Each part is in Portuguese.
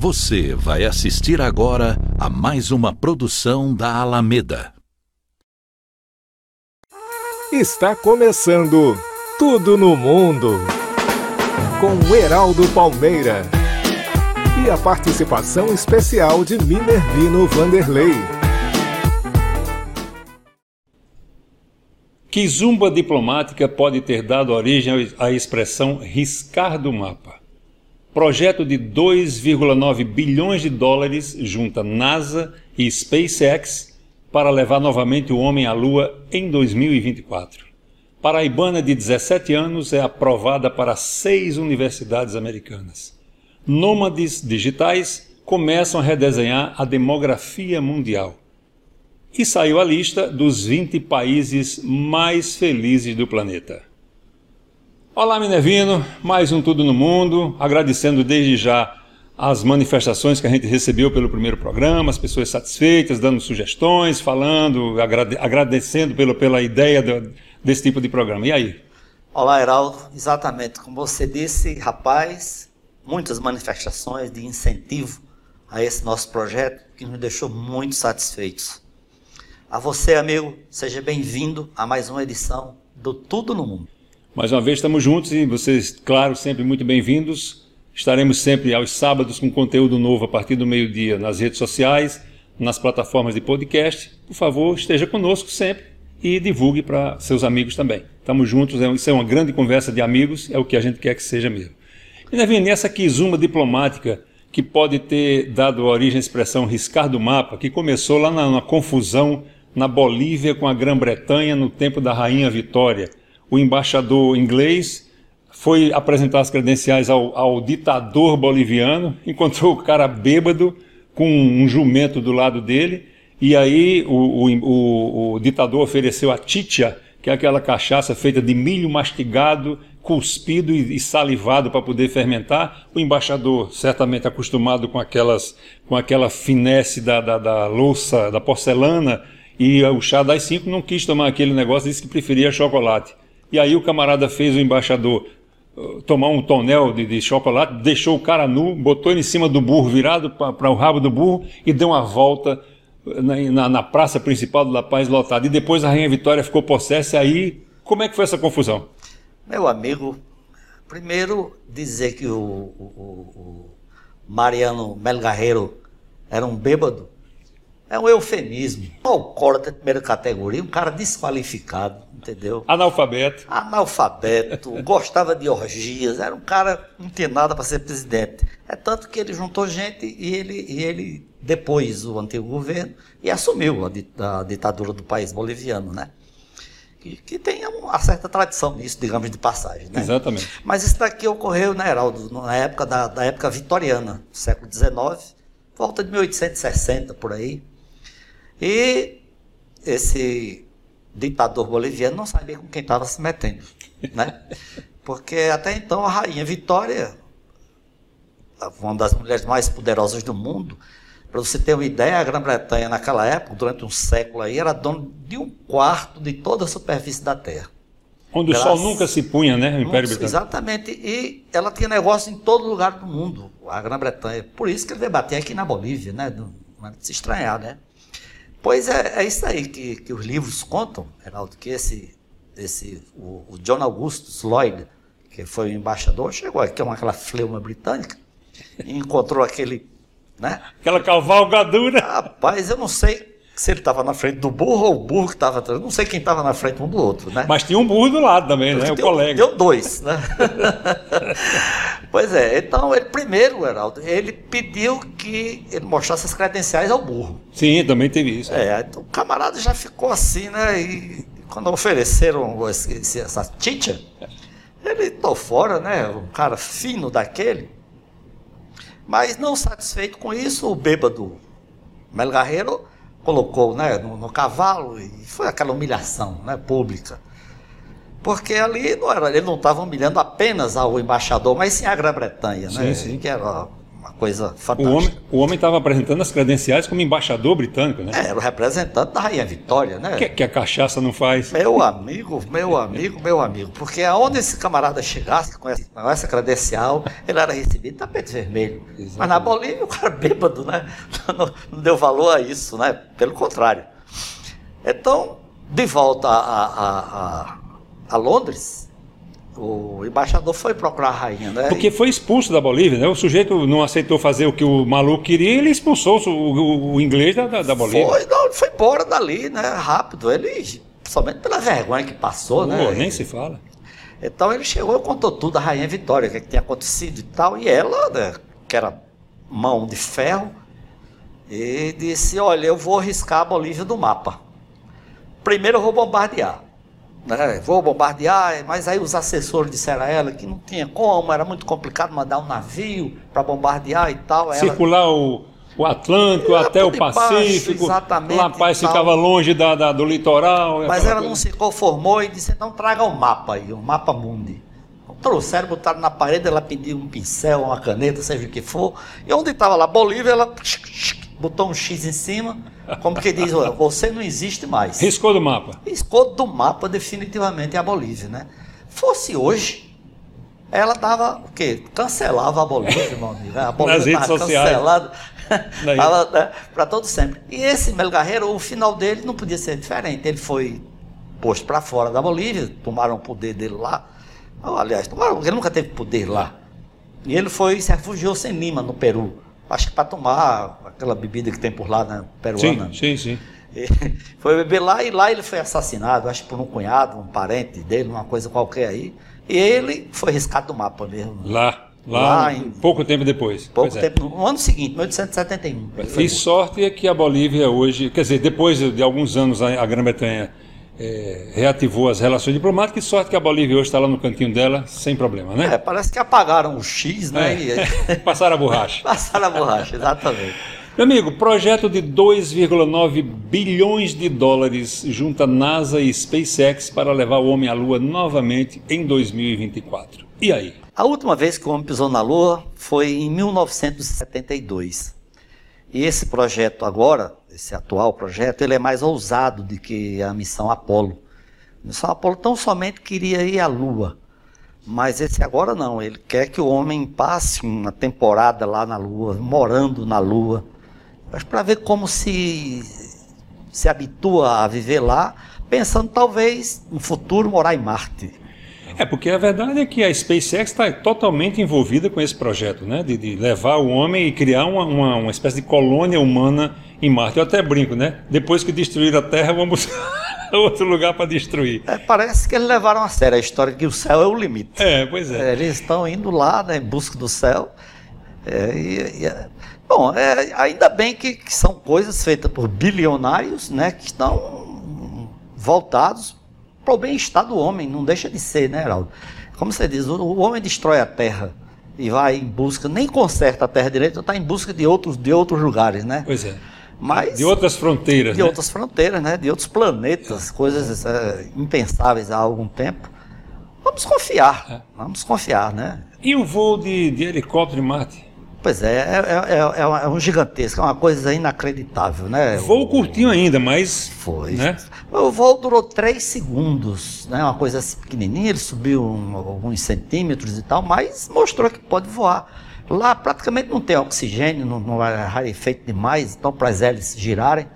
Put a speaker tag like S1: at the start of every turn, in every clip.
S1: Você vai assistir agora a mais uma produção da Alameda.
S2: Está começando Tudo no Mundo com Heraldo Palmeira e a participação especial de Minervino Vanderlei.
S3: Que zumba diplomática pode ter dado origem à expressão riscar do mapa? Projeto de 2,9 bilhões de dólares junta NASA e SpaceX para levar novamente o homem à Lua em 2024. Paraibana de 17 anos é aprovada para seis universidades americanas. Nômades digitais começam a redesenhar a demografia mundial. E saiu a lista dos 20 países mais felizes do planeta. Olá, Minervino, mais um Tudo no Mundo, agradecendo desde já as manifestações que a gente recebeu pelo primeiro programa, as pessoas satisfeitas, dando sugestões, falando, agrade agradecendo pelo, pela ideia do, desse tipo de programa. E aí?
S4: Olá, Heraldo. Exatamente, como você disse, rapaz, muitas manifestações de incentivo a esse nosso projeto que nos deixou muito satisfeitos. A você, amigo, seja bem-vindo a mais uma edição do Tudo no Mundo.
S3: Mais uma vez estamos juntos e vocês, claro, sempre muito bem-vindos. Estaremos sempre aos sábados com conteúdo novo a partir do meio-dia nas redes sociais, nas plataformas de podcast. Por favor, esteja conosco sempre e divulgue para seus amigos também. Estamos juntos, é isso é uma grande conversa de amigos, é o que a gente quer que seja mesmo. E Nevin, nessa quizuma diplomática que pode ter dado origem à expressão riscar do mapa, que começou lá na, na confusão na Bolívia com a Grã-Bretanha no tempo da Rainha Vitória o embaixador inglês foi apresentar as credenciais ao, ao ditador boliviano, encontrou o cara bêbado com um jumento do lado dele, e aí o, o, o, o ditador ofereceu a titia, que é aquela cachaça feita de milho mastigado, cuspido e, e salivado para poder fermentar. O embaixador, certamente acostumado com aquelas, com aquela finesse da, da, da louça, da porcelana, e o chá das cinco não quis tomar aquele negócio, disse que preferia chocolate. E aí o camarada fez o embaixador uh, tomar um tonel de, de, chocolate, deixou o cara nu, botou ele em cima do burro, virado para o rabo do burro e deu uma volta uh, na, na, na, praça principal do La Paz lotada. E depois a Rainha Vitória ficou possessa. Aí, como é que foi essa confusão?
S4: Meu amigo, primeiro dizer que o, o, o Mariano Melgarreiro era um bêbado é um eufemismo. Um alcoólatra de primeira categoria, um cara desqualificado, entendeu?
S3: Analfabeto.
S4: Analfabeto, gostava de orgias, era um cara não tinha nada para ser presidente. É tanto que ele juntou gente e ele, e ele depois, o antigo governo, e assumiu a, a ditadura do país boliviano, né? Que, que, tem uma certa tradição nisso, digamos, de passagem. Né?
S3: Exatamente.
S4: Mas isso daqui ocorreu, né, Heraldo, na época da, da época vitoriana, século XIX, volta de 1860, por aí. E esse ditador boliviano não sabia com quem estava se metendo, né? Porque até então a rainha Vitória, uma das mulheres mais poderosas do mundo, para você ter uma ideia, a Grã-Bretanha naquela época, durante um século aí, era dona de um quarto de toda a superfície da Terra.
S3: Onde Graças... o sol nunca se punha, né?
S4: O Império Britânico. Exatamente. E ela tinha negócio em todo lugar do mundo, a Grã-Bretanha. Por isso que ele debatia aqui na Bolívia, né? Não é de se estranhar, né? Pois é, é isso aí que, que os livros contam, Geraldo, que esse, esse o, o, John Augustus Lloyd, que foi o embaixador, chegou aqui com aquela fleuma britânica e encontrou aquele, né?
S3: Aquela cavalgadura.
S4: Rapaz, eu não sei se ele estava na frente do burro ou o burro que estava atrás. Não sei quem estava na frente um do outro, né?
S3: Mas tinha um burro do lado também, né? O
S4: deu,
S3: colega.
S4: Deu dois, né? pois é, então ele primeiro, Heraldo, ele pediu que ele mostrasse as credenciais ao burro.
S3: Sim, também teve isso.
S4: É, então o camarada já ficou assim, né? E quando ofereceram esse, essa teacher, ele estou fora, né? Um cara fino daquele. Mas não satisfeito com isso, o bêbado Melgarreiro colocou né, no, no, cavalo e foi aquela humilhação né, pública. Porque ali não era, ele não estava humilhando apenas ao embaixador, mas sim a Grã-Bretanha, né,
S3: sim, sim.
S4: que era uma coisa
S3: O
S4: fantástica.
S3: o homem estava apresentando as credenciais como embaixador britânico, né?
S4: É, era o representante da Rainha Vitória, né?
S3: Que, que a cachaça não faz.
S4: Meu amigo, meu amigo, meu amigo. Porque aonde esse camarada chegasse com essa, com essa credencial, ele era recebido tapete vermelho. Mas na Bolívia, o cara bêbado, né? Não, não deu valor a isso, né? Pelo contrário. Então, de volta a, a, a, a Londres, o embaixador foi procurar a rainha, né?
S3: Porque foi expulso da Bolívia, né? O sujeito não aceitou fazer o que o maluco queria ele expulsou o, o- o inglês da, da, Bolívia.
S4: Foi, não, ele foi embora dali, né? Rápido. Ele, somente pela vergonha que passou,
S3: Pô,
S4: né?
S3: nem se fala.
S4: Então ele chegou e contou tudo à Rainha Vitória, o que, é que tinha acontecido e tal. E ela, né, que era mão de ferro, e disse: Olha, eu vou riscar a Bolívia do mapa. Primeiro eu vou bombardear. Né? Vou bombardear, mas aí os assessores disseram a ela que não tinha como, era muito complicado mandar um navio para bombardear e tal. Ela,
S3: Circular o, o Atlântico
S4: Lá
S3: até o Pacífico.
S4: exatamente,
S3: La Paz ficava longe da, da- do litoral.
S4: Mas ela não
S3: coisa.
S4: se conformou e disse, então traga o mapa aí, o mapa mundi. Então, Trouxeram, botaram na parede, ela pediu um pincel, uma caneta, seja o que for. E onde estava lá, Bolívia, ela botou um X em cima, como que diz, "Olha, você não existe mais.
S3: Riscou do mapa.
S4: Riscou do mapa definitivamente a Bolívia, né? Fosse hoje, ela dava o quê? Cancelava a Bolívia, meu amigo. né? A Bolívia tava
S3: sociais.
S4: cancelada
S3: Daí.
S4: para todo sempre. E esse Melgarreiro, o final dele não podia ser diferente. Ele foi posto para fora da Bolívia, tomaram o poder dele lá. Aliás, tomaram, ele nunca teve poder lá. E ele foi se refugiou-se em Lima, no Peru. Acho que para tomar aquela bebida que tem por lá, né? Peruana.
S3: Sim, sim, sim.
S4: E foi beber lá e lá ele foi assassinado, acho por um cunhado, um parente dele, uma coisa qualquer aí. E ele foi riscado do mapa mesmo.
S3: Lá. Lá,
S4: Lá em-
S3: pouco tempo depois.
S4: Pouco
S3: é.
S4: tempo, no ano seguinte, 1871. ele foi
S3: E sorte é que a Bolívia hoje, quer dizer, depois de alguns anos a, a Grã-Bretanha eh, reativou as relações diplomáticas, e sorte que a Bolívia hoje está lá no cantinho dela, sem problema,
S4: morto. É,
S3: né?
S4: parece que apagaram o X, né?
S3: É.
S4: E
S3: Passaram a borracha.
S4: passaram a borracha, exatamente.
S3: Meu amigo, projeto de 2,9 bilhões de dólares junta NASA e SpaceX para levar o homem à Lua novamente em 2024. E aí?
S4: A última vez que o homem pisou na Lua foi em 1972. E esse projeto agora, esse atual projeto, ele é mais ousado do que a missão Apolo. A missão Apolo tão somente queria ir à Lua. Mas esse agora não, ele quer que o homem passe uma temporada lá na Lua, morando na Lua, mas para ver como se se habitua a viver lá, pensando talvez no futuro morar em Marte.
S3: É, porque a verdade é que a SpaceX está totalmente envolvida com esse projeto, né? De, de levar o homem e criar uma, uma, uma espécie de colônia humana em Marte. Eu até brinco, né? Depois que destruir a Terra, vamos outro lugar para destruir.
S4: É, parece que eles levaram a sério a história de que o céu é o limite.
S3: É, pois é.
S4: É, eles estão indo lá né, em busca do céu. É, e- e é- bom, é, ainda bem que, que são coisas feitas por bilionários né, que estão voltados para o bem-estar do homem, não deixa de ser, né, Heraldo? Como você diz, o, o homem destrói a terra e vai em busca, nem conserta a terra direito, está em busca de outros, de outros lugares, né?
S3: Pois é.
S4: Mas,
S3: De outras fronteiras,
S4: de
S3: né?
S4: outras fronteiras, né? De outros planetas, coisas é, impensáveis há algum tempo. Vamos confiar,
S3: É.
S4: vamos confiar, né?
S3: E o voo de, de helicóptero em Marte?
S4: Pois é, é, é, é é um gigantesco, é uma coisa inacreditável, né?
S3: Voo curtinho ainda, mas.
S4: Foi.
S3: Né?
S4: O voo durou três segundos, né? Uma coisa assim pequenininha, ele subiu um- alguns centímetros e tal, mas mostrou que pode voar. Lá praticamente não tem oxigênio, não, não é rarefeito demais, então para as hélices girarem.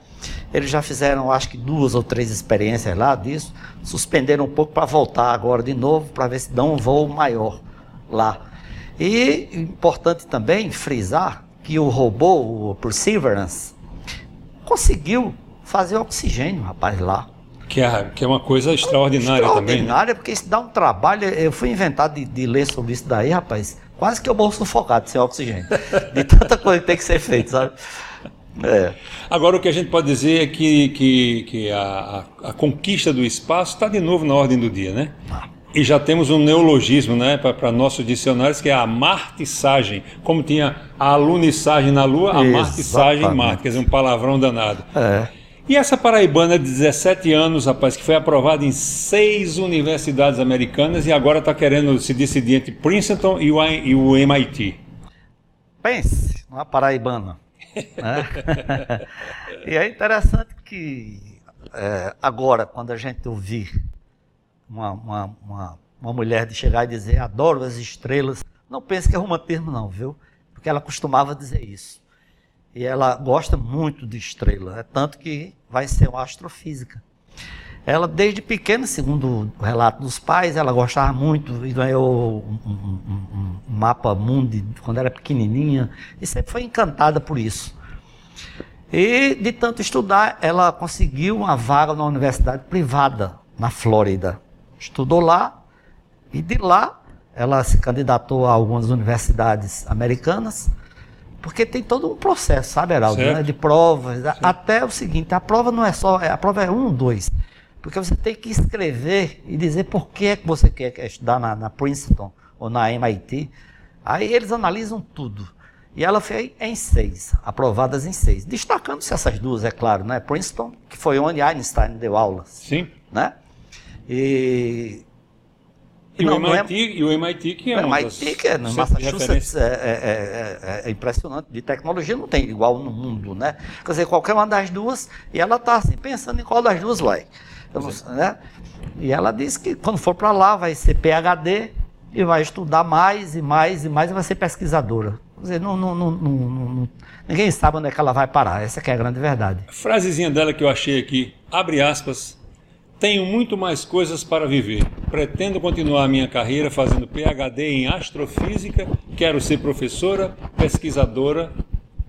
S4: Eles já fizeram, acho que duas ou três experiências lá disso, suspenderam um pouco para voltar agora de novo, para ver se dão um voo maior lá. E importante também frisar que o robô, o Perseverance, conseguiu fazer oxigênio, rapaz, lá.
S3: Que é, que é uma coisa extraordinária, também. Né?
S4: Extraordinária, porque isso dá um trabalho. Eu fui inventar de, de ler sobre isso daí, rapaz. Quase que eu vou sufocado sem oxigênio. De tanta coisa que tem que ser feita, sabe? É.
S3: Agora, o que a gente pode dizer é que, que, que a, a, a conquista do espaço está de novo na ordem do dia, né? E já temos um neologismo né, para nossos dicionários, que é a martissagem. Como tinha a alunissagem na Lua, a martissagem em. Marte. Quer dizer, um palavrão danado.
S4: É.
S3: E essa paraibana de 17 anos, rapaz, que foi aprovada em seis universidades americanas e agora está querendo se decidir entre Princeton e o, MIT.
S4: pense numa paraibana. Né? e é interessante que é, agora, quando a gente ouvir uma, uma, uma, uma mulher de chegar e dizer adoro as estrelas, não pense que é romantismo não, viu? Porque ela costumava dizer isso. E ela gosta muito de estrela, é tanto que vai ser uma astrofísica. Ela, desde pequena, segundo o relato dos pais, ela gostava muito e ganhou um, um, um, mapa mundi quando era pequenininha e sempre foi encantada por isso. E, de tanto estudar, ela conseguiu uma vaga na universidade privada, na Flórida. Estudou lá e de lá ela se candidatou a algumas universidades americanas, porque tem todo um processo, sabe, Heraldo? Né? De provas, certo. até o seguinte, a prova não é só, a prova é um, dois. Porque você tem que escrever e dizer por que é que você quer estudar na, na Princeton ou na MIT. Aí eles analisam tudo. E ela fez em seis, aprovadas em seis. Destacando-se essas duas, é claro, né? Princeton, que foi onde Einstein deu aulas.
S3: Sim.
S4: Né? E
S3: e, não, o MIT, é... e o MIT, que é
S4: o MIT, que é no Massachusetts, é, é, é, é, impressionante. De tecnologia não tem igual no mundo, né? Quer dizer, qualquer uma das duas, e ela está assim, pensando em qual das duas vai. Não, né? E ela disse que quando for para lá vai ser PhD e vai estudar mais e mais e mais e vai ser pesquisadora. Quer dizer, não, não, não, ninguém sabe onde é que ela vai parar. Essa é a grande verdade.
S3: A frasezinha dela que eu achei aqui, abre aspas, tenho muito mais coisas para viver. Pretendo continuar minha carreira fazendo PhD em astrofísica, quero ser professora, pesquisadora.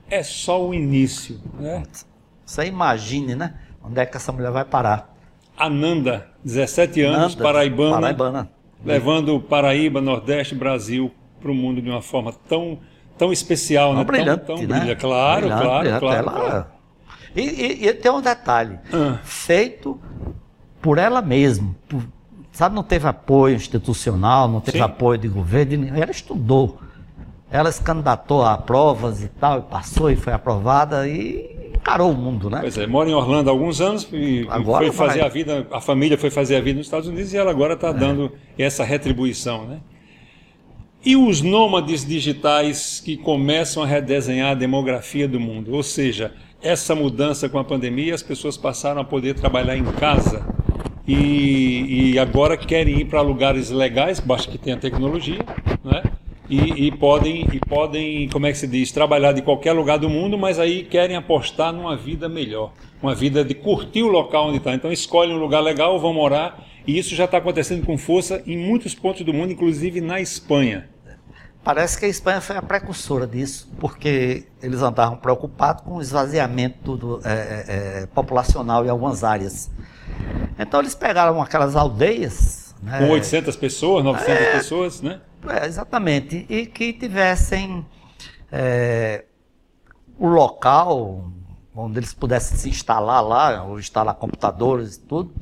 S3: É só o início, né?
S4: Você imagine, né? Onde é que essa mulher vai parar?
S3: Ananda, 17 anos, Nanda, paraibana, paraibana, levando Paraíba, Nordeste, Brasil para o mundo de uma forma tão, tão especial,
S4: né?
S3: Brilhante,
S4: tão, tão
S3: né? brilhante. Claro, brilhante, claro, brilhante, claro, ela... claro.
S4: E, e, e, tem um detalhe, ah. feito por ela mesma, por, sabe, não teve apoio institucional, não teve Sim. apoio de governo, ela estudou. Ela se candidatou a provas e tal, e passou e foi aprovada e encarou o mundo, né?
S3: Pois é, mora em Orlando há alguns anos e agora foi fazer vai. a vida, a família foi fazer a vida nos Estados Unidos e ela agora está é. dando essa retribuição, né? E os nômades digitais que começam a redesenhar a demografia do mundo, ou seja, essa mudança com a pandemia, as pessoas passaram a poder trabalhar em casa e, e agora querem ir para lugares legais, basta que tenha tecnologia, né? e, e, podem, e podem, como é que se diz, trabalhar de qualquer lugar do mundo, mas aí querem apostar numa vida melhor, uma vida de curtir o local onde está. Então escolhem um lugar legal, vão morar, e isso já está acontecendo com força em muitos pontos do mundo, inclusive na Espanha.
S4: Parece que a Espanha foi a precursora disso, porque eles andavam preocupados com o esvaziamento do, é, é, é populacional em algumas áreas. Então eles pegaram aquelas aldeias.
S3: Né, com 800 pessoas, 900 é, pessoas, né?
S4: É, exatamente. E que tivessem é, o local onde eles pudessem se instalar lá, ou instalar computadores e tudo.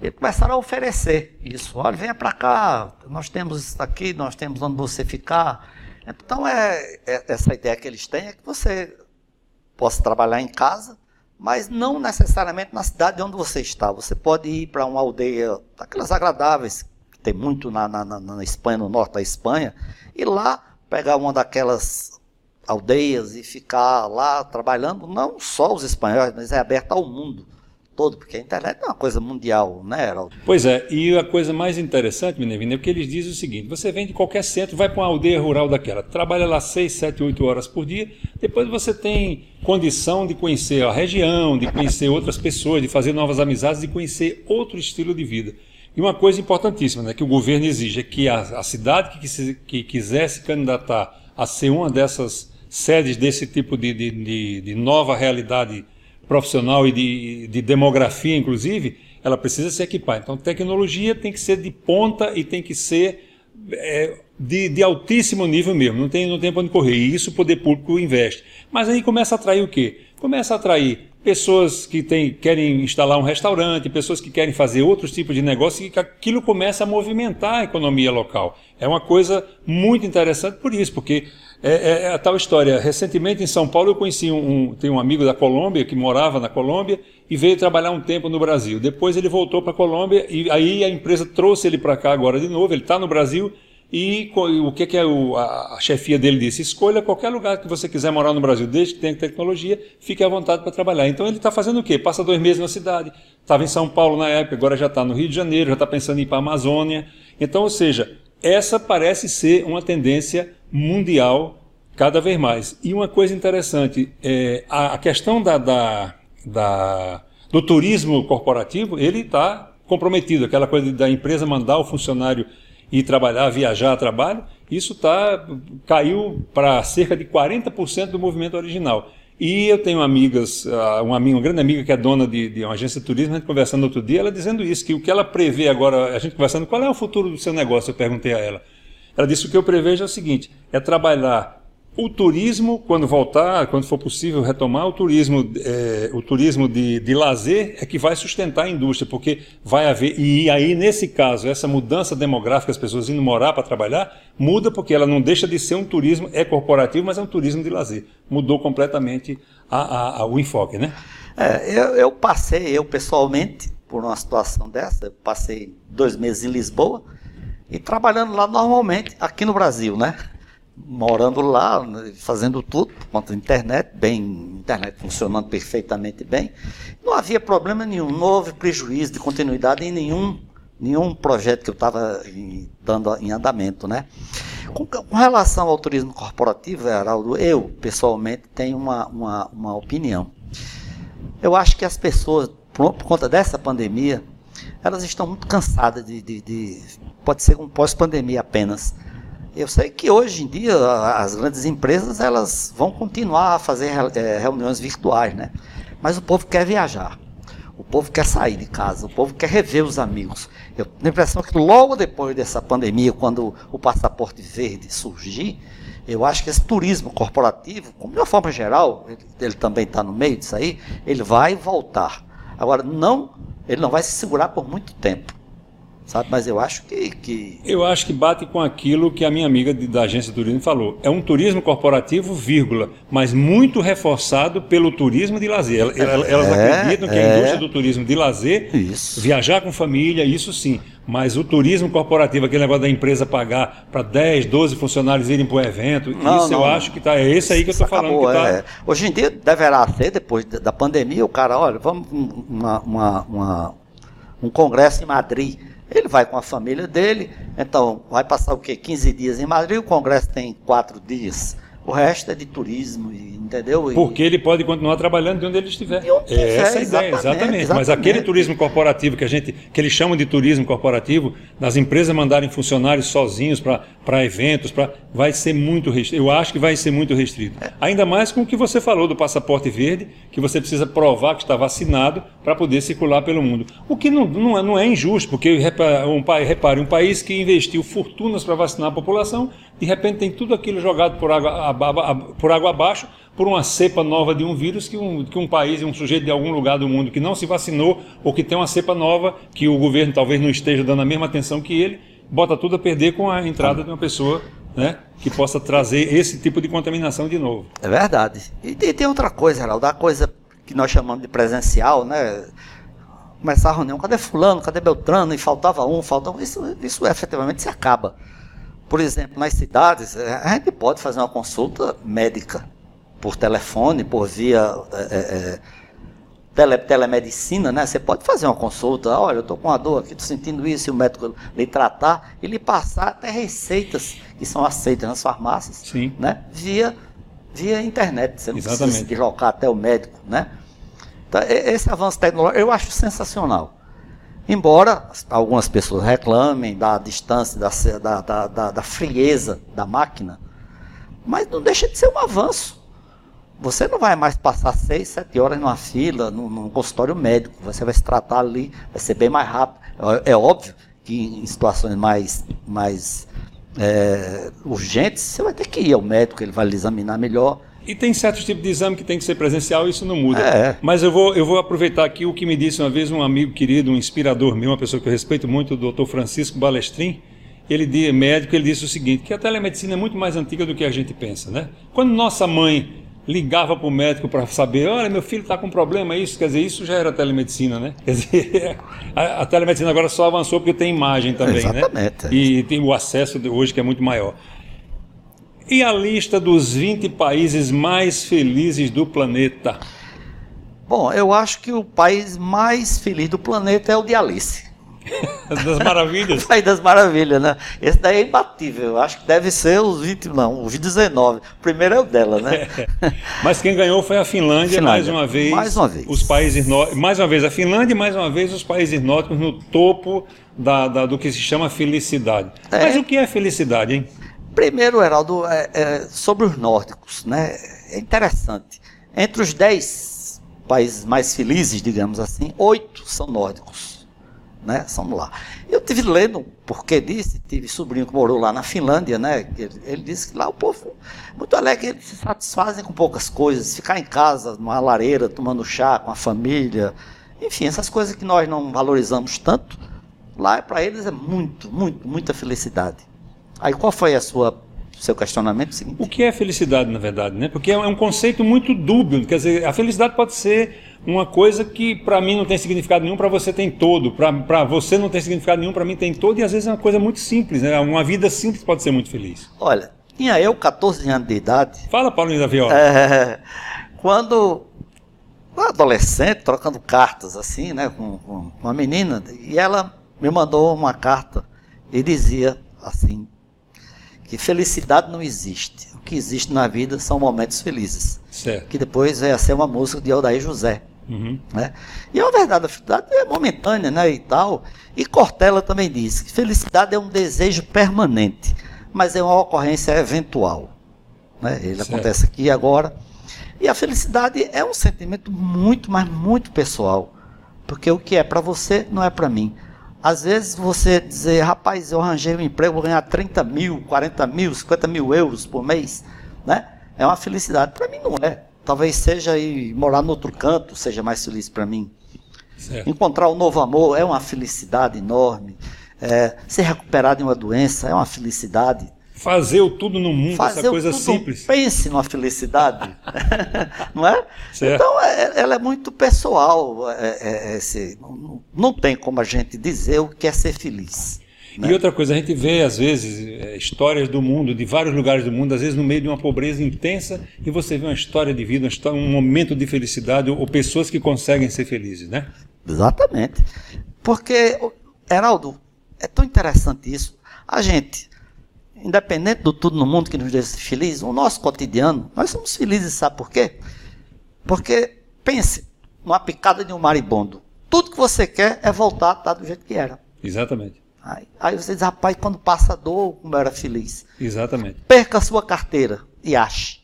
S4: E começaram a oferecer isso. Olha, venha para cá, nós temos isso aqui, nós temos onde você ficar. Então, é, é, essa ideia que eles têm é que você possa trabalhar em casa, mas não necessariamente na cidade onde você está. Você pode ir para uma aldeia daquelas agradáveis, tem muito na, na, na, Espanha, no norte da Espanha, e lá pegar uma daquelas aldeias e ficar lá trabalhando, não só os espanhóis, mas é aberto ao mundo todo, porque a internet é uma coisa mundial, né, Heraldo?
S3: Pois é, e a coisa mais interessante, Minervina, é que eles dizem o seguinte: você vem de qualquer centro, vai para uma aldeia rural daquela, trabalha lá 6, 7, 8 horas por dia, depois você tem condição de conhecer a região, de conhecer outras pessoas, de fazer novas amizades, de conhecer outro estilo de vida. E uma coisa importantíssima né, que o governo exige é que a, a cidade que, se, que quiser se candidatar a ser uma dessas sedes desse tipo de, de, de, de nova realidade profissional e de, de, demografia, inclusive, ela precisa se equipar. Então, tecnologia tem que ser de ponta e tem que ser é, de, de, altíssimo nível mesmo, não tem, não tem para onde correr. E isso o poder público investe. Mas aí começa a atrair o quê? Começa a atrair pessoas que tem, querem instalar um restaurante, pessoas que querem fazer outros tipos de negócio e aquilo começa a movimentar a economia local. É uma coisa muito interessante por isso, porque é, é, é a tal história. Recentemente em São Paulo eu conheci um, um, tem um amigo da Colômbia que morava na Colômbia e veio trabalhar um tempo no Brasil. Depois ele voltou para a Colômbia e aí a empresa trouxe ele para cá agora de novo. Ele está no Brasil E o que, que é o, a, a, chefia dele disse? Escolha qualquer lugar que você quiser morar no Brasil, desde que tenha tecnologia, fique à vontade para trabalhar. Então ele está fazendo o quê? Passa dois meses na cidade, estava em São Paulo na época, agora já está no Rio de Janeiro, já está pensando em ir para a Amazônia. Então, ou seja, essa parece ser uma tendência mundial cada vez mais. E uma coisa interessante, é, a, a questão da, da, da, do turismo corporativo, ele está comprometido. Aquela coisa da empresa mandar o funcionário ir trabalhar, viajar a trabalho, isso tá, caiu para cerca de 40% do movimento original. E eu tenho amigas, uma, amiga, uma grande amiga que é dona de, de, uma agência de turismo, a gente conversando outro dia, ela dizendo isso, que o que ela prevê agora, a gente conversando, qual é o futuro do seu negócio? Eu perguntei a ela. Ela disse: o que eu prevejo é o seguinte: é trabalhar o turismo, quando voltar, quando for possível retomar, o turismo, é, o turismo de, de lazer é que vai sustentar a indústria, porque vai haver, e aí nesse caso, essa mudança demográfica, as pessoas indo morar para trabalhar, muda porque ela não deixa de ser um turismo, é corporativo, mas é um turismo de lazer. Mudou completamente a, a, a, o enfoque, né?
S4: É, eu, eu passei, eu pessoalmente, por uma situação dessa, eu passei dois meses em Lisboa e trabalhando lá normalmente, aqui no Brasil, né? morando lá, fazendo tudo, da internet, bem, internet funcionando perfeitamente bem. Não havia problema nenhum, não houve prejuízo de continuidade em nenhum, nenhum projeto que eu estava dando em andamento, né? Com, com, relação ao turismo corporativo, Heraldo, eu, pessoalmente, tenho uma, uma, uma opinião. Eu acho que as pessoas, por, por conta dessa pandemia, elas estão muito cansadas de, de, de pode ser um pós-pandemia apenas, eu sei que hoje em dia as grandes empresas elas vão continuar a fazer é, reuniões virtuais, né? Mas o povo quer viajar. O povo quer sair de casa, o povo quer rever os amigos. Eu tenho a impressão que logo depois dessa pandemia, quando o passaporte verde surgir, eu acho que esse turismo corporativo, de uma forma geral, ele, ele também está no meio disso aí, ele vai voltar. Agora, não, ele não vai se segurar por muito tempo sabe? Mas eu acho que, que,
S3: Eu acho que bate com aquilo que a minha amiga de, da agência de turismo falou. É um turismo corporativo, vírgula, mas muito reforçado pelo turismo de lazer. Elas, elas é, acreditam que é. a indústria do turismo de lazer, isso. viajar com família, isso sim. Mas o turismo corporativo, aquele negócio da empresa pagar para 10, 12 funcionários irem para o evento, não, isso não, eu acho que está. É esse aí que eu estou falando. Acabou, tá... é.
S4: Hoje em dia deverá ser, depois da pandemia, o cara, olha, vamos uma, uma, uma um congresso em Madrid ele vai com a família dele, então vai passar o quê? 15 dias em Madrid, o congresso tem quatro dias. O resto é de turismo, entendeu?
S3: E... Porque ele pode continuar trabalhando de onde ele estiver. Onde é essa a ideia, exatamente, exatamente. Mas aquele turismo corporativo que a gente, que eles chamam de turismo corporativo, das empresas mandarem funcionários sozinhos para eventos, para vai ser muito restrito. Eu acho que vai ser muito restrito. É. Ainda mais com o que você falou do passaporte verde, que você precisa provar que está vacinado para poder circular pelo mundo. O que não, não, é, não é injusto, porque um, repare, um país que investiu fortunas para vacinar a população de repente tem tudo aquilo jogado por água, por água abaixo por uma cepa nova de um vírus que um, que um país, um sujeito de algum lugar do mundo que não se vacinou ou que tem uma cepa nova que o governo talvez não esteja dando a mesma atenção que ele, bota tudo a perder com a entrada de uma pessoa né, que possa trazer esse tipo de contaminação de novo.
S4: É verdade. E tem, tem outra coisa, Geraldo, a coisa que nós chamamos de presencial, né? Começar a reunião, cadê fulano, cadê Beltrano, e faltava um, faltava um, isso, isso efetivamente se acaba. Por exemplo, nas cidades, a gente pode fazer uma consulta médica por telefone, por via é, é, é, tele, telemedicina, né? Você pode fazer uma consulta, olha, eu estou com uma dor aqui, estou sentindo isso, e o médico lhe tratar e lhe passar até receitas que são aceitas nas farmácias,
S3: Sim.
S4: né? Via, via internet, você não Exatamente. precisa deslocar até o médico, né? Então, esse avanço tecnológico eu acho sensacional. Embora algumas pessoas reclamem da distância, da, da, da, da, frieza da máquina, mas não deixa de ser um avanço. Você não vai mais passar seis, sete horas numa fila, num, num consultório médico. Você vai se tratar ali, vai ser bem mais rápido. É, é óbvio que em situações mais, mais é, urgentes, você vai ter que ir ao médico, ele vai lhe examinar melhor
S3: e tem certos tipos de exame que tem que ser presencial, isso não muda. É. Mas eu vou, eu vou aproveitar aqui o que me disse uma vez um amigo querido, um inspirador meu, uma pessoa que eu respeito muito, o doutor Francisco Balestrin. Ele médico, ele disse o seguinte, que a telemedicina é muito mais antiga do que a gente pensa, né? Quando nossa mãe ligava para o médico para saber, olha, meu filho está com problema, isso, quer dizer, isso já era telemedicina, né? Quer dizer, a, a telemedicina agora só avançou porque tem imagem também,
S4: Exatamente.
S3: né? E tem o acesso de hoje que é muito maior. E a lista dos 20 países mais felizes do planeta?
S4: Bom, eu acho que o país mais feliz do planeta é o de Alice.
S3: das Maravilhas?
S4: País das Maravilhas, né? Esse daí é imbatível. Acho que deve ser os 20, não, os 19. O primeiro é o dela, né?
S3: Mas quem ganhou foi a Finlândia,
S4: Finlândia.
S3: mais uma vez.
S4: Mais uma vez.
S3: Os países nó- mais uma vez a Finlândia e mais uma vez os países nórdicos no topo da, da- do que se chama felicidade.
S4: É.
S3: Mas o que é felicidade, hein?
S4: Primeiro, Heraldo, é, é sobre os nórdicos, né? É interessante. Entre os 10 países mais felizes, digamos assim, oito são nórdicos, né? Vamos lá. Eu tive lendo o porquê disso, tive sobrinho que morou lá na Finlândia, né? Ele, ele disse que lá o povo muito alegre, eles se satisfazem com poucas coisas, ficar em casa, numa lareira, tomando chá com a família, enfim, essas coisas que nós não valorizamos tanto, lá para eles é muito, muito, muita felicidade. Aí qual foi a sua seu questionamento? Seguinte?
S3: O que é felicidade, na verdade, né? Porque é um conceito muito dúbio. Quer dizer, a felicidade pode ser uma coisa que para mim não tem significado nenhum, para você tem todo. Para você não tem significado nenhum, para mim tem todo. E às vezes é uma coisa muito simples, né? Uma vida simples pode ser muito feliz.
S4: Olha, tinha eu 14 anos de idade,
S3: Fala, Paulinho da Viola.
S4: é, quando um adolescente trocando cartas assim, né, com, com uma menina, e ela me mandou uma carta e dizia assim que felicidade não existe. O que existe na vida são momentos felizes.
S3: Certo.
S4: Que depois veio a ser uma música de Aldair José.
S3: Uhum.
S4: né? E é uma verdade, a felicidade é momentânea, né, e tal. E Cortella também diz que felicidade é um desejo permanente, mas é uma ocorrência eventual, né? Ele
S3: Certo.
S4: acontece aqui e agora. E a felicidade é um sentimento muito, mas muito pessoal, porque o que é para você não é para mim. Às vezes você dizer, rapaz, eu arranjei um emprego, vou ganhar 30 mil, 40 mil, 50 mil euros por mês, né? É uma felicidade. Para mim não é. Talvez seja ir morar no outro canto, seja mais feliz para mim.
S3: Certo.
S4: Encontrar um novo amor é uma felicidade enorme. É, ser recuperado de uma doença é uma felicidade.
S3: Fazer o tudo no mundo,
S4: Fazer
S3: essa coisa simples.
S4: pense numa felicidade, não é?
S3: Certo.
S4: Então é- ela é muito pessoal. é- é- é esse- não, não tem como a gente dizer o que é ser feliz. né?
S3: E outra coisa, a gente vê às vezes eh, histórias do mundo, de vários lugares do mundo, às vezes no meio de uma pobreza intensa, e você vê uma história de vida, uma história- um momento de felicidade, ou, ou pessoas que conseguem ser felizes, né?
S4: Exatamente. Porque, Heraldo, é tão interessante isso. A gente, independente do tudo no mundo que nos deixa feliz, o nosso cotidiano, nós somos felizes, sabe por quê? Porque, pense, numa picada de um maribondo. Tudo que você quer é voltar a estar do jeito que era.
S3: Exatamente.
S4: Aí, aí você diz, rapaz, quando passa a dor, como eu era feliz.
S3: Exatamente.
S4: Perca a sua carteira e ache.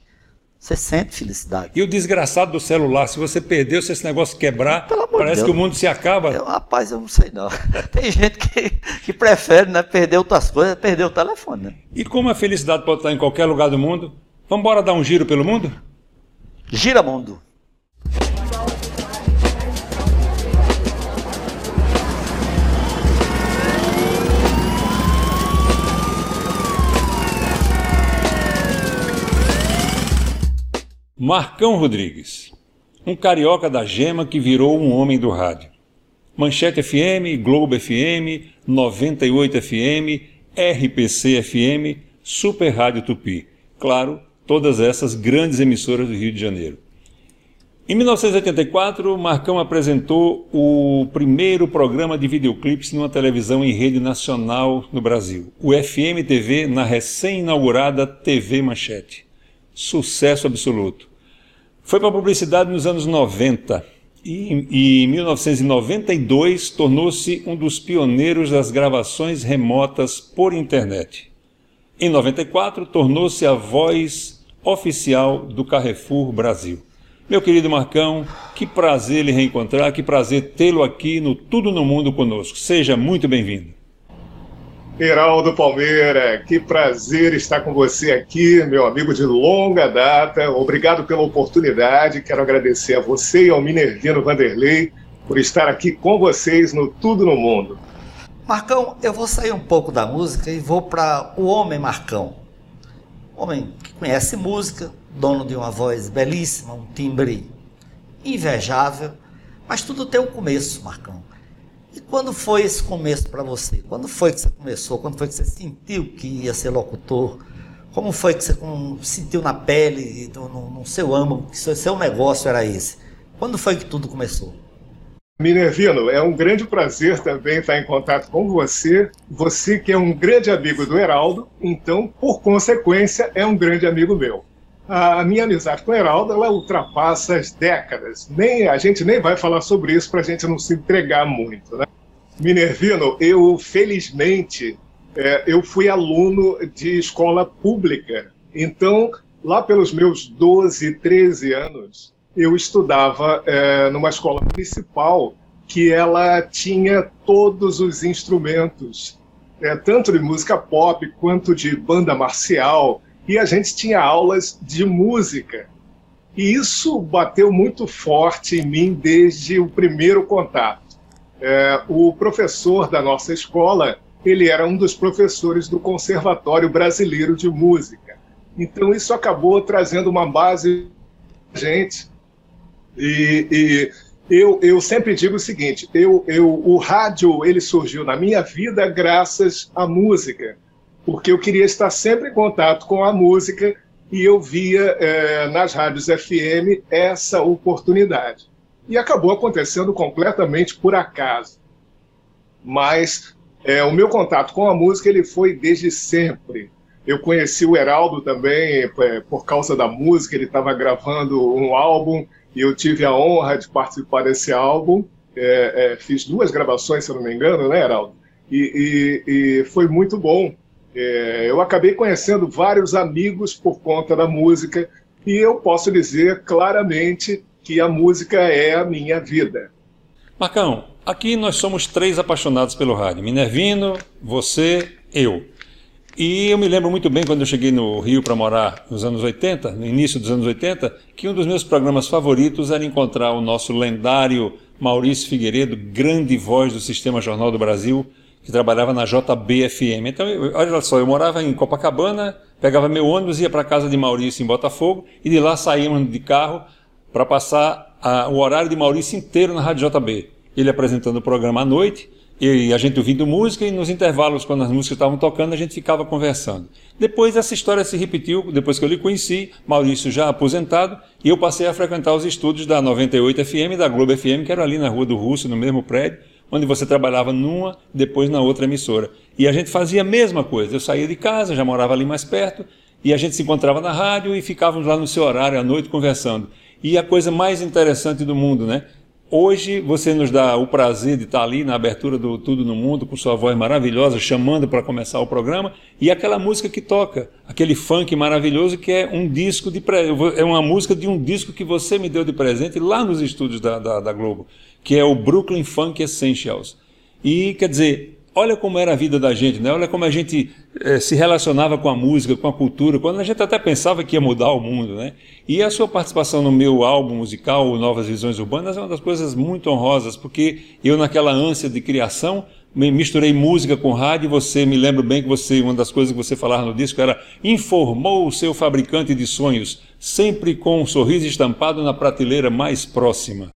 S4: Você sente felicidade.
S3: E o desgraçado do celular, se você perdeu, se esse negócio quebrar, parece
S4: Deus.
S3: que o mundo se acaba.
S4: Eu, rapaz, eu não sei não. Tem gente que, que prefere né, perder outras coisas, perder o telefone. Né?
S3: E como a felicidade pode estar em qualquer lugar do mundo, vamos embora dar um giro pelo mundo?
S4: Gira mundo.
S3: Marcão Rodrigues, um carioca da gema que virou um homem do rádio. Manchete FM, Globo FM, 98 FM, RPC FM, Super Rádio Tupi. Claro, todas essas grandes emissoras do Rio de Janeiro. Em 1984, Marcão apresentou o primeiro programa de videoclipes numa televisão em rede nacional no Brasil, o FM TV na recém-inaugurada TV Manchete. Sucesso absoluto. Foi para a publicidade nos anos 90 e, em 1992 tornou-se um dos pioneiros das gravações remotas por internet. Em 94, tornou-se a voz oficial do Carrefour Brasil. Meu querido Marcão, que prazer lhe reencontrar, que prazer tê-lo aqui no Tudo no Mundo conosco. Seja muito bem-vindo.
S5: Heraldo Palmeira, que prazer estar com você aqui, meu amigo de longa data. Obrigado pela oportunidade. Quero agradecer a você e ao Minervino Vanderlei por estar aqui com vocês no Tudo no Mundo.
S4: Marcão, eu vou sair um pouco da música e vou para o homem Marcão. homem que conhece música, dono de uma voz belíssima, um timbre invejável, mas tudo tem um começo, Marcão. E quando foi esse começo para você? Quando foi que você começou? Quando foi que você sentiu que ia ser locutor? Como foi que você sentiu na pele, no, no seu âmago, que seu, seu negócio era esse? Quando foi que tudo começou?
S5: Minervino, é um grande prazer também estar em contato com você. Você que é um grande amigo do Heraldo, então, por consequência, é um grande amigo meu. A minha amizade com o Heraldo ela ultrapassa as décadas. Nem, a gente nem vai falar sobre isso para a gente não se entregar muito. Né? Minervino, eu felizmente é, eu fui aluno de escola pública. Então, lá pelos meus 12, 13 anos, eu estudava é, numa escola municipal que ela tinha todos os instrumentos, é, tanto de música pop quanto de banda marcial, e a gente tinha aulas de música. E isso bateu muito forte em mim desde o primeiro contato. É, o professor da nossa escola, ele era um dos professores do Conservatório Brasileiro de Música. Então isso acabou trazendo uma base gente e, e eu, eu, sempre digo o seguinte: eu, eu, o rádio ele surgiu na minha vida graças à música, porque eu queria estar sempre em contato com a música e eu via é, nas rádios FM essa oportunidade. E acabou acontecendo completamente por acaso. Mas é, o meu contato com a música ele foi desde sempre. Eu conheci o Heraldo também é, por causa da música, ele estava gravando um álbum e eu tive a honra de participar desse álbum. É, é, fiz duas gravações, se não me engano, né, Heraldo? E, e, e foi muito bom. É, eu acabei conhecendo vários amigos por conta da música e eu posso dizer claramente que a música é a minha vida.
S3: Marcão, aqui nós somos três apaixonados pelo rádio: Minervino, você, eu. E eu me lembro muito bem quando eu cheguei no Rio para morar nos anos 80, no início dos anos 80, que um dos meus programas favoritos era encontrar o nosso lendário Maurício Figueiredo, grande voz do Sistema Jornal do Brasil, que trabalhava na JBFM. Então, eu, olha só, eu morava em Copacabana, pegava meu ônibus, ia para casa de Maurício em Botafogo, e de lá saímos de carro para passar a, o horário de Maurício inteiro na Rádio JB. Ele apresentando o programa à noite, e a gente ouvindo música e nos intervalos, quando as músicas estavam tocando, a gente ficava conversando. Depois essa história se repetiu, depois que eu lhe conheci, Maurício já aposentado, e eu passei a frequentar os estúdios da 98 FM e da Globo FM, que eram ali na Rua do Russo, no mesmo prédio, onde você trabalhava numa, depois na outra emissora. E a gente fazia a mesma coisa. Eu saía de casa, já morava ali mais perto, e a gente se encontrava na rádio e ficávamos lá no seu horário à noite conversando. E a coisa mais interessante do mundo, né? Hoje você nos dá o prazer de estar ali na abertura do Tudo no Mundo com sua voz maravilhosa, chamando para começar o programa, e aquela música que toca, aquele funk maravilhoso que é um disco de é uma música de um disco que você me deu de presente lá nos estúdios da, da, da Globo, que é o Brooklyn Funk Essentials. E quer dizer, olha como era a vida da gente, né? olha como a gente eh, se relacionava com a música, com a cultura, quando a gente até pensava que ia mudar o mundo. Né? E a sua participação no meu álbum musical, Novas Visões Urbanas, é uma das coisas muito honrosas, porque eu, naquela ânsia de criação, misturei música com rádio e você, me lembro bem que você, uma das coisas que você falava no disco era informou o seu fabricante de sonhos, sempre com um sorriso estampado na prateleira mais próxima.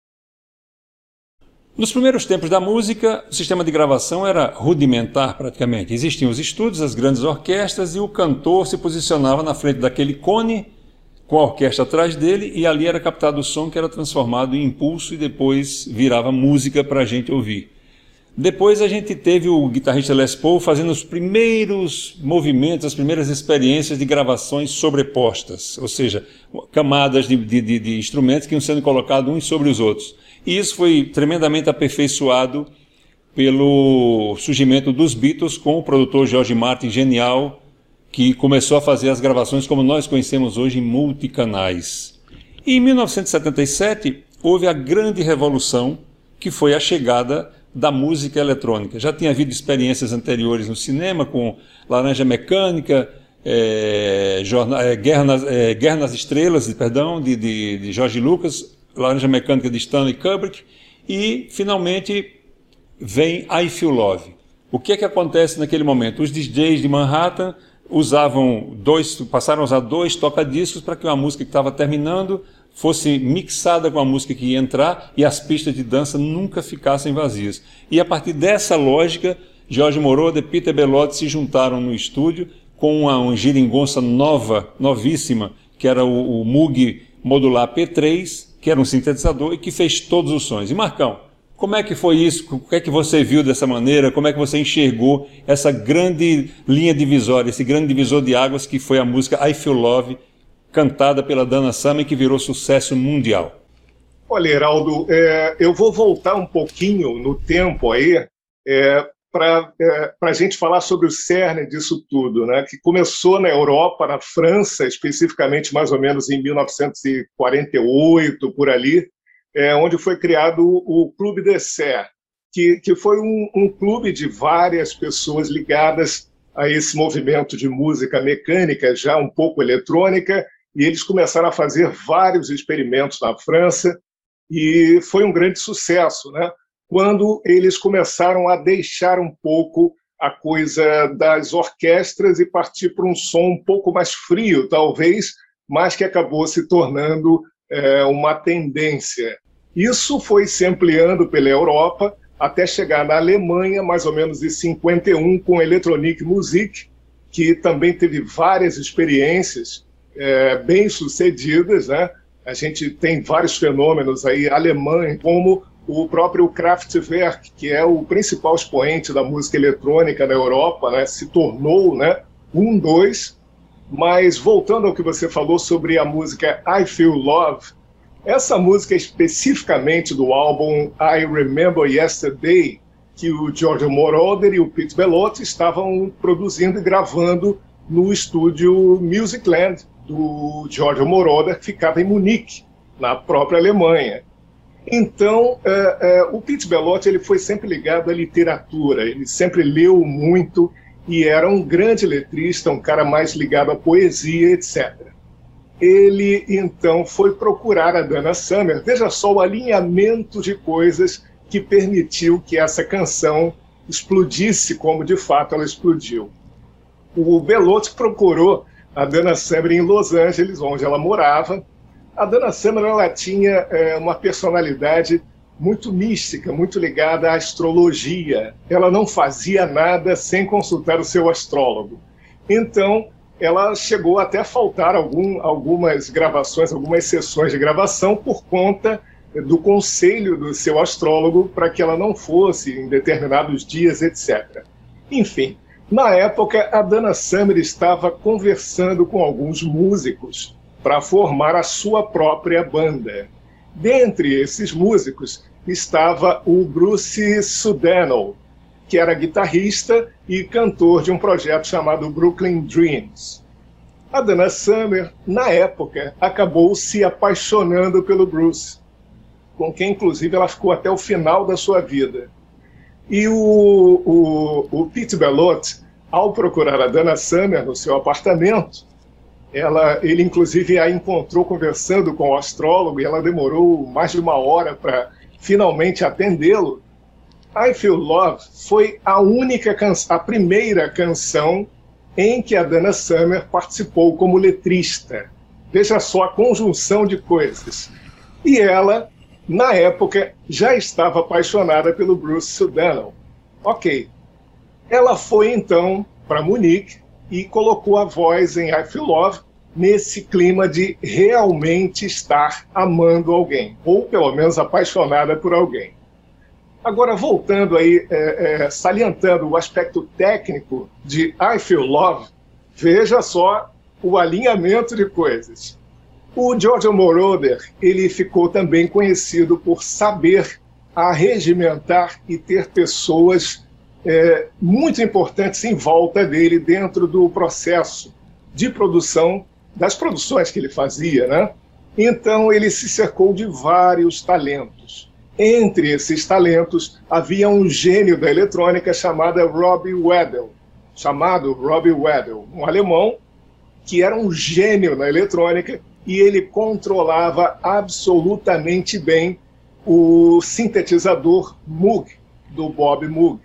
S3: Nos primeiros tempos da música, o sistema de gravação era rudimentar praticamente. Existiam os estúdios, as grandes orquestras e o cantor se posicionava na frente daquele cone com a orquestra atrás dele e ali era captado o som que era transformado em impulso e depois virava música para a gente ouvir. Depois a gente teve o guitarrista Les Paul fazendo os primeiros movimentos, as primeiras experiências de gravações sobrepostas, ou seja, camadas de, de, de instrumentos que iam sendo colocados uns sobre os outros. E isso foi tremendamente aperfeiçoado pelo surgimento dos Beatles com o produtor George Martin genial, que começou a fazer as gravações como nós conhecemos hoje em multicanais. E em 1977 houve a grande revolução que foi a chegada da música eletrônica. Já tinha havido experiências anteriores no cinema com Laranja Mecânica, é, Guerra, nas, é, Guerra, nas, Estrelas, perdão, de, de, de Jorge Lucas, Laranja Mecânica de Stanley Kubrick e finalmente vem I Feel Love. O que é que acontece naquele momento? Os DJs de Manhattan usavam dois, passaram a usar dois toca-discos para que uma música que estava terminando fosse mixada com a música que ia entrar e as pistas de dança nunca ficassem vazias. E a partir dessa lógica, Jorge Moroder e Peter Bellotti se juntaram no estúdio com uma, uma giringonça nova, novíssima, que era o, o Moog modular P3, que era um sintetizador e que fez todos os sons. E Marcão, como é que foi isso? O que é que você viu dessa maneira? Como é que você enxergou essa grande linha divisória, esse grande divisor de águas que foi a música I Feel Love, cantada pela Dana Summer, que virou sucesso mundial?
S5: Olha, Heraldo, é, eu vou voltar um pouquinho no tempo aí é, para é, a gente falar sobre o cerne disso tudo, né? que começou na Europa, na França, especificamente mais ou menos em 1948, por ali, é, onde foi criado o Clube de Serre, que, que foi um, um clube de várias pessoas ligadas a esse movimento de música mecânica, já um pouco eletrônica, e eles começaram a fazer vários experimentos na França, e foi um grande sucesso, né? Quando eles começaram a deixar um pouco a coisa das orquestras e partir para um som um pouco mais frio, talvez, mas que acabou se tornando é, uma tendência. Isso foi se ampliando pela Europa até chegar na Alemanha, mais ou menos em 51, com Electronic Musik, que também teve várias experiências é, bem sucedidas. Né? A gente tem vários fenômenos aí alemães, como o próprio Kraftwerk, que é o principal expoente da música eletrônica na Europa, né? se tornou né? um, dois. Mas voltando ao que você falou sobre a música I Feel Love, essa música especificamente do álbum I Remember Yesterday, que o George Moroder e o Pete Bellotti estavam produzindo e gravando no estúdio Musicland do George Moroder, que ficava em Munique, na própria Alemanha. Então, é, é, o Pete Bellotti ele foi sempre ligado à literatura, ele sempre leu muito e era um grande letrista, um cara mais ligado à poesia, etc. Ele então foi procurar a Dana Summer. Veja só o alinhamento de coisas que permitiu que essa canção explodisse como de fato ela explodiu. O Bellotti procurou a Dana Summer em Los Angeles, onde ela morava. A Dana Summer ela tinha é, uma personalidade muito mística, muito ligada à astrologia. Ela não fazia nada sem consultar o seu astrólogo. Então, ela chegou até a faltar algum, algumas gravações, algumas sessões de gravação por conta do conselho do seu astrólogo para que ela não fosse em determinados dias, etc. Enfim, na época, a Dana Summer estava conversando com alguns músicos para formar a sua própria banda. Dentre esses músicos estava o Bruce Sudano, que era guitarrista e cantor de um projeto chamado Brooklyn Dreams. A Dana Summer, na época, acabou se apaixonando pelo Bruce, com quem, inclusive, ela ficou até o final da sua vida. E o, o, o Pete Bellotti, ao procurar a Dana Summer no seu apartamento, ela, ele, inclusive, a encontrou conversando com o astrólogo e ela demorou mais de uma hora para finalmente atendê-lo. I Feel Love foi a única canção, a primeira canção em que a Dana Summer participou como letrista. Veja só a conjunção de coisas. E ela, na época, já estava apaixonada pelo Bruce Sudano. Ok. Ela foi então para Munique e colocou a voz em I Feel Love nesse clima de realmente estar amando alguém, ou pelo menos apaixonada por alguém. Agora, voltando aí, é, é, salientando o aspecto técnico de I Feel Love, veja só o alinhamento de coisas. O George Moroder, ele ficou também conhecido por saber arregimentar e ter pessoas é, muito importantes em volta dele dentro do processo de produção das produções que ele fazia, né? Então ele se cercou de vários talentos. Entre esses talentos, havia um gênio da eletrônica chamado Robbie Weddell, chamado Robbie Weddell, um alemão que era um gênio na eletrônica e ele controlava absolutamente bem o sintetizador Moog, do Bob Moog.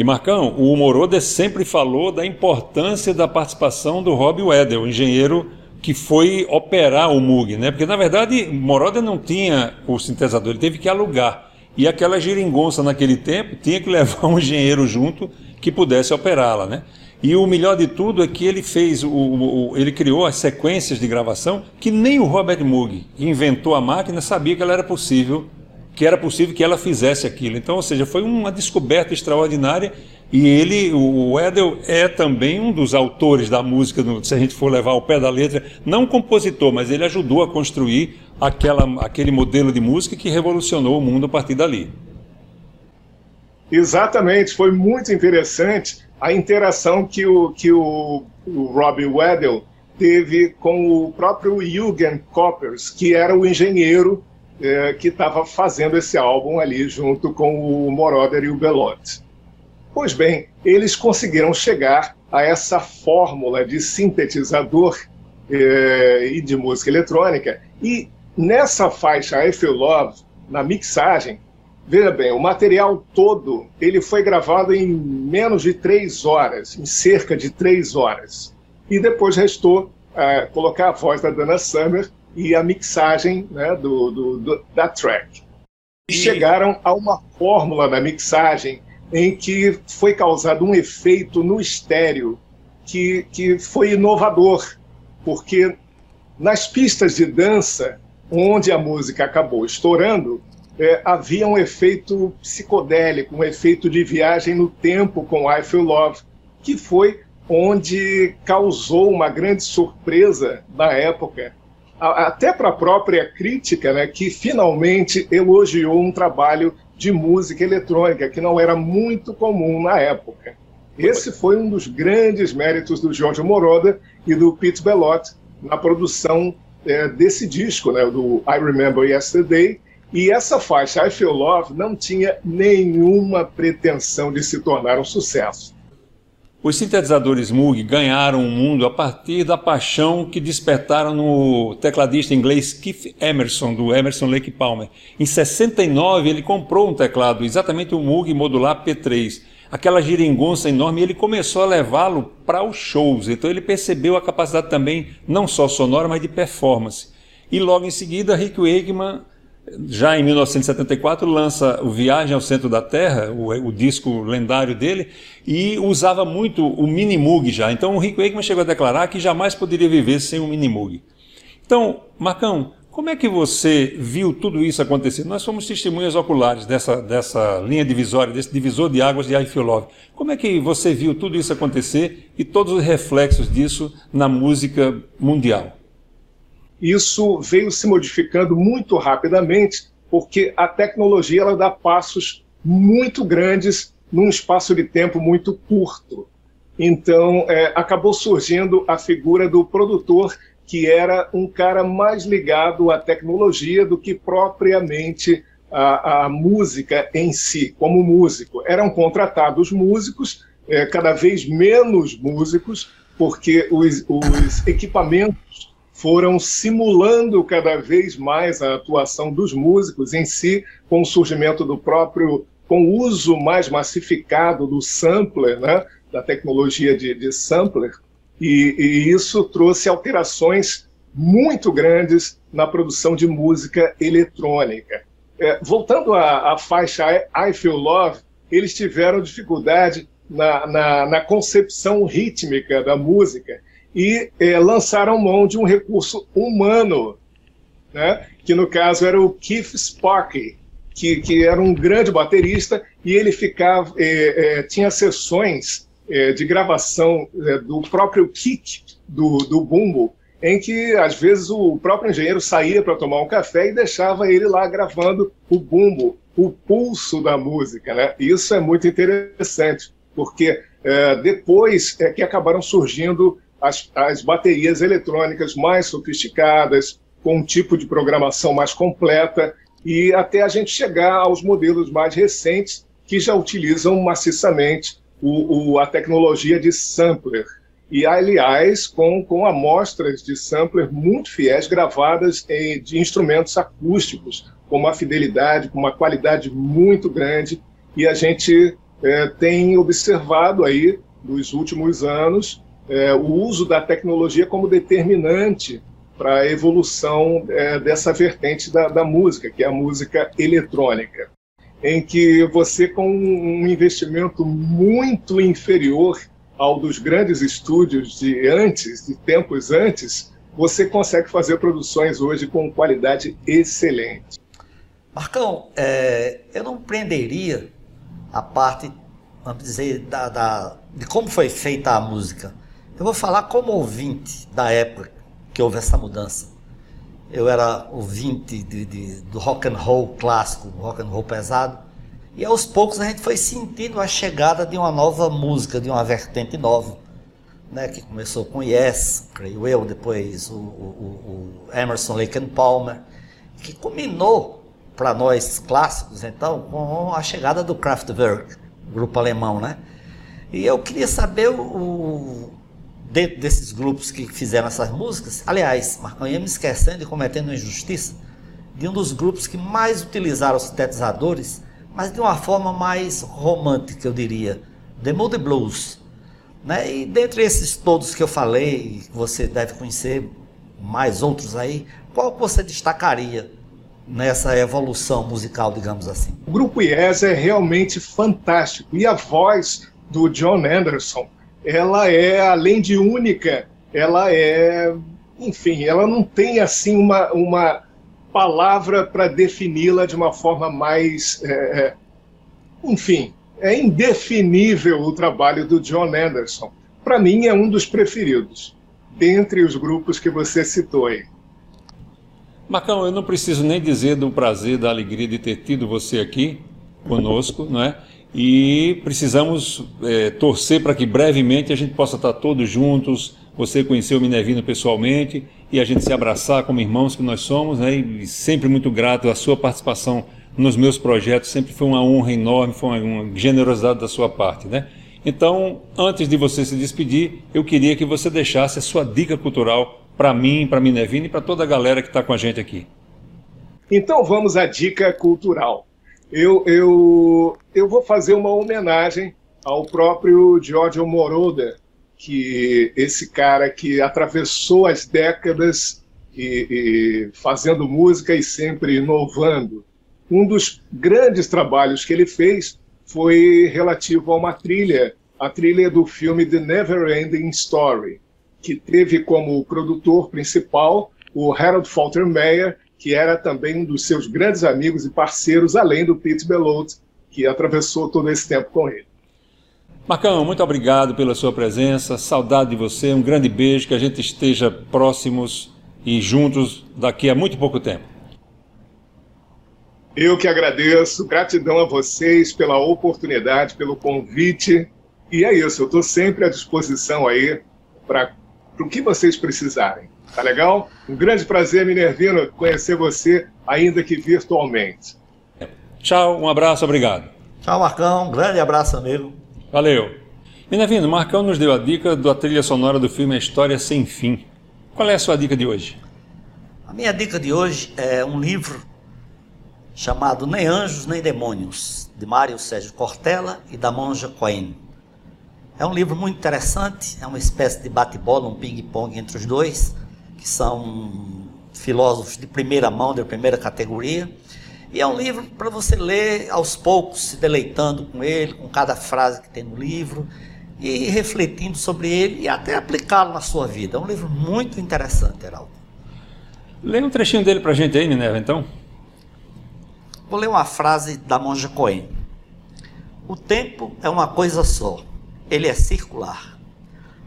S3: E Marcão, o Moroder sempre falou da importância da participação do Rob o engenheiro que foi operar o Moog, né? Porque na verdade Moroder não tinha o sintetizador, ele teve que alugar. E aquela geringonça naquele tempo tinha que levar um engenheiro junto que pudesse operá-la, né? E o melhor de tudo é que ele fez, o, o, ele criou as sequências de gravação que nem o Robert Moog, que inventou a máquina, sabia que ela era possível que era possível que ela fizesse aquilo. Então, ou seja, foi uma descoberta extraordinária e ele, o Edel, é também um dos autores da música, se a gente for levar ao pé da letra, não compositor, mas ele ajudou a construir aquela, aquele modelo de música que revolucionou o mundo a partir dali.
S5: Exatamente, foi muito interessante a interação que o, que o, o Robbie Weddell teve com o próprio Jürgen Koppers, que era o engenheiro é, que estava fazendo esse álbum ali junto com o Moroder e o Belotti. Pois bem, eles conseguiram chegar a essa fórmula de sintetizador é, e de música eletrônica. E nessa faixa I Feel Love, na mixagem, veja bem, o material todo ele foi gravado em menos de três horas, em cerca de três horas. E depois restou é, colocar a voz da Dana Summer e a mixagem né, do, do, do, da track. E chegaram a uma fórmula da mixagem em que foi causado um efeito no estéreo que, que foi inovador, porque nas pistas de dança, onde a música acabou estourando, é, havia um efeito psicodélico, um efeito de viagem no tempo com I Feel Love, que foi onde causou uma grande surpresa na época até para a própria crítica, né, que finalmente elogiou um trabalho de música eletrônica, que não era muito comum na época. Esse foi um dos grandes méritos do Giorgio Moroder e do Pete Bellotti na produção é, desse disco, né, do I Remember Yesterday, e essa faixa, I Feel Love, não tinha nenhuma pretensão de se tornar um sucesso.
S3: Os sintetizadores Moog ganharam o mundo a partir da paixão que despertaram no tecladista inglês Keith Emerson, do Emerson Lake Palmer. Em 69 ele comprou um teclado, exatamente o Moog modular P3, aquela giringonça enorme, ele começou a levá-lo para os shows. Então ele percebeu a capacidade também, não só sonora, mas de performance. E logo em seguida, Rick Wakeman já em 1974 lança o Viagem ao Centro da Terra, o, o, disco lendário dele, e usava muito o Minimoog já. Então o Rick Wakeman chegou a declarar que jamais poderia viver sem o Minimoog. Então, Marcão, como é que você viu tudo isso acontecer? Nós somos testemunhas oculares dessa, dessa linha divisória, desse divisor de águas de Love. Como é que você viu tudo isso acontecer e todos os reflexos disso na música mundial?
S5: Isso veio se modificando muito rapidamente, porque a tecnologia ela dá passos muito grandes num espaço de tempo muito curto. Então, é, acabou surgindo a figura do produtor, que era um cara mais ligado à tecnologia do que propriamente à, música em si, como músico. Eram contratados músicos, é, cada vez menos músicos, porque os, os equipamentos foram simulando cada vez mais a atuação dos músicos em si, com o surgimento do próprio, com o uso mais massificado do sampler, né, da tecnologia de, de sampler, e, e, isso trouxe alterações muito grandes na produção de música eletrônica. É, voltando à, à, faixa I Feel Love, eles tiveram dificuldade na, na, na concepção rítmica da música, e é, lançaram mão de um recurso humano, né? que no caso era o Keith Sparky, que, que era um grande baterista e ele ficava é, é, tinha sessões de gravação do próprio kick do, do bumbo, em que às vezes o próprio engenheiro saía para tomar um café e deixava ele lá gravando o bumbo, o pulso da música. Né? Isso é muito interessante, porque depois é que acabaram surgindo as, as baterias eletrônicas mais sofisticadas, com um tipo de programação mais completa, e até a gente chegar aos modelos mais recentes que já utilizam maciçamente o, o, a tecnologia de sampler. E, aliás, com, com amostras de sampler muito fiéis, gravadas em, de instrumentos acústicos, com uma fidelidade, com uma qualidade muito grande, e a gente é, tem observado aí, nos últimos anos, é, o uso da tecnologia como determinante para a evolução é, dessa vertente da, da música, que é a música eletrônica em que você, com um investimento muito inferior ao dos grandes estúdios de antes, de tempos antes, você consegue fazer produções hoje com qualidade excelente.
S4: Marcão, é, eu não prenderia a parte, vamos dizer, da, da, de como foi feita a música. Eu vou falar como ouvinte da época que houve essa mudança. Eu era ouvinte de, de, do rock and roll clássico, rock and roll pesado, e aos poucos a gente foi sentindo a chegada de uma nova música, de uma vertente nova, né, que começou com Yes, creio eu, depois o, o, o Emerson Lake and Palmer, que culminou para nós clássicos, então, com a chegada do Kraftwerk, grupo alemão, né? E eu queria saber o, dentro desses grupos que fizeram essas músicas, aliás, Marcão ia me esquecendo e cometendo uma injustiça, de um dos grupos que mais utilizaram os sintetizadores, mas de uma forma mais romântica, eu diria, The Moody Blues. Né? E dentre esses todos que eu falei, você deve conhecer mais outros aí, qual você destacaria nessa evolução musical, digamos assim?
S5: O grupo Yes é realmente fantástico e a voz do John Anderson, ela é além de única, ela é, enfim, ela não tem assim uma, uma palavra para defini-la de uma forma mais, é, é, enfim, é indefinível o trabalho do John Anderson. Para mim é um dos preferidos dentre os grupos que você citou aí.
S3: Marcão, eu não preciso nem dizer do prazer, da alegria de ter tido você aqui conosco, não é? E precisamos é, torcer para que brevemente a gente possa estar todos juntos, você conhecer o Minervino pessoalmente e a gente se abraçar como irmãos que nós somos, né? E sempre muito grato à sua participação nos meus projetos, sempre foi uma honra enorme, foi uma, uma generosidade da sua parte, né? Então, antes de você se despedir, eu queria que você deixasse a sua dica cultural para mim, para a Minervina e para toda a galera que está com a gente aqui.
S5: Então vamos à dica cultural. Eu, eu, eu vou fazer uma homenagem ao próprio Giorgio Moroder, que esse cara que atravessou as décadas e, e fazendo música e sempre inovando. Um dos grandes trabalhos que ele fez foi relativo a uma trilha, a trilha do filme The Never Ending Story, que teve como produtor principal o Harold Faltermeyer, que era também um dos seus grandes amigos e parceiros, além do Pete Bellotti, que atravessou todo esse tempo com ele.
S3: Marcão, muito obrigado pela sua presença, saudade de você, um grande beijo, que a gente esteja próximos e juntos daqui a muito pouco tempo.
S5: Eu que agradeço, gratidão a vocês pela oportunidade, pelo convite. E é isso, eu estou sempre à disposição aí para para o que vocês precisarem. Tá legal? Um grande prazer, Minervino, conhecer você, ainda que virtualmente.
S3: Tchau, um abraço, obrigado.
S4: Tchau, Marcão. Um grande abraço, amigo.
S3: Valeu. Minervino, Marcão nos deu a dica da trilha sonora do filme A História Sem Fim. Qual é a sua dica de hoje?
S4: A minha dica de hoje é um livro chamado Nem Anjos Nem Demônios, de Mário Sérgio Cortella e da Monja Cohen. É um livro muito interessante, é uma espécie de bate-bola, um ping-pong entre os dois, que são filósofos de primeira mão, de primeira categoria. E é um livro para você ler aos poucos, se deleitando com ele, com cada frase que tem no livro, e refletindo sobre ele e até aplicá-lo na sua vida. É um livro muito interessante, Heraldo.
S3: Lê um trechinho dele para a gente aí, Minerva, então.
S4: Vou ler uma frase da monja Cohen. O tempo é uma coisa só ele é circular.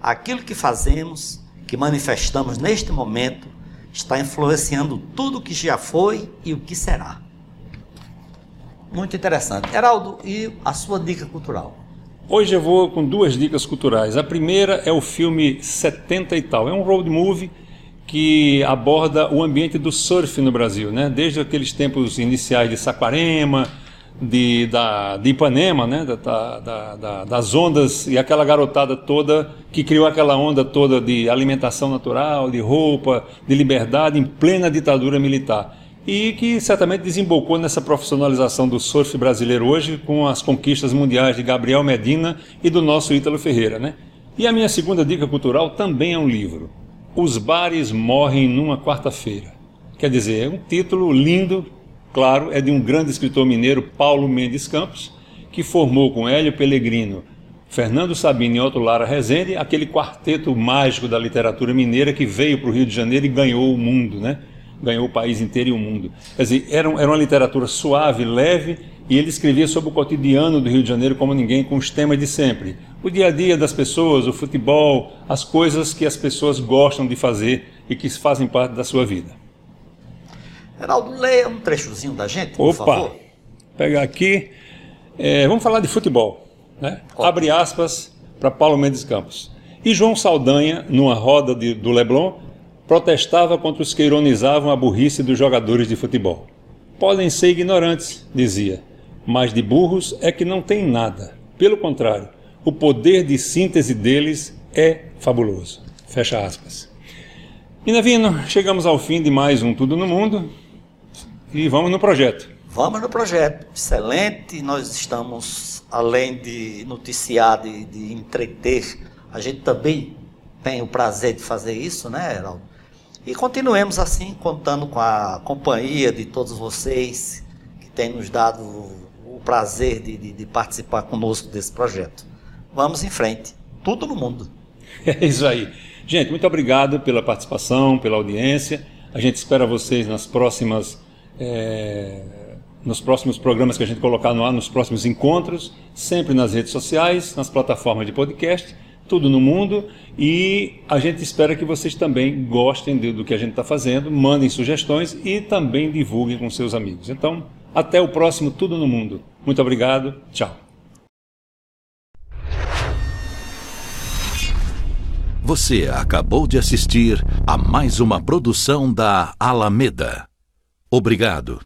S4: Aquilo que fazemos, que manifestamos neste momento, está influenciando tudo o que já foi e o que será. Muito interessante. Heraldo, e a sua dica cultural?
S3: Hoje eu vou com duas dicas culturais. A primeira é o filme 70 e tal. É um road movie que aborda o ambiente do surf no Brasil, né? Desde aqueles tempos iniciais de Saquarema, de, da, de Ipanema, né? Da, da, da, das ondas e aquela garotada toda que criou aquela onda toda de alimentação natural, de roupa, de liberdade em plena ditadura militar. e que certamente desembocou nessa profissionalização do surf brasileiro hoje com as conquistas mundiais de Gabriel Medina e do nosso Ítalo Ferreira, né? E a minha segunda dica cultural também é um livro. Os bares morrem numa quarta-feira. Quer dizer, é um título lindo, claro, é de um grande escritor mineiro, Paulo Mendes Campos, que formou com Hélio Pellegrino, Fernando Sabino e Otto Lara Rezende aquele quarteto mágico da literatura mineira que veio para o Rio de Janeiro e ganhou o mundo, né? ganhou o país inteiro e o mundo. Quer dizer, era, era uma literatura suave, leve, e ele escrevia sobre o cotidiano do Rio de Janeiro como ninguém, com os temas de sempre. O dia a dia das pessoas, o futebol, as coisas que as pessoas gostam de fazer e que fazem parte da sua vida.
S4: Geraldo, leia um trechozinho da gente, por
S3: Opa,
S4: favor.
S3: pegar aqui. É, vamos falar de futebol. Né? Abre aspas para Paulo Mendes Campos. E João Saldanha, numa roda de, do Leblon, protestava contra os que ironizavam a burrice dos jogadores de futebol. Podem ser ignorantes, dizia, mas de burros é que não tem nada. Pelo contrário, o poder de síntese deles é fabuloso. Fecha aspas. E Navino, chegamos ao fim de mais um Tudo no Mundo e vamos no projeto.
S4: Vamos no projeto. Excelente. Nós estamos, além de noticiar, de, de entreter, a gente também tem o prazer de fazer isso, né, Heraldo? E continuemos assim, contando com a companhia de todos vocês que têm nos dado o prazer de, de, de participar conosco desse projeto. Vamos em frente. Tudo no mundo.
S3: É isso aí. Gente, muito obrigado pela participação, pela audiência. A gente espera vocês nas próximas, é, nos próximos programas que a gente colocar no ar, nos próximos encontros, sempre nas redes sociais, nas plataformas de podcast tudo no mundo e a gente espera que vocês também gostem do que a gente está fazendo, mandem sugestões e também divulguem com seus amigos. Então, até o próximo Tudo no Mundo. Muito obrigado, tchau.
S1: Você acabou de assistir a mais uma produção da Alameda. Obrigado.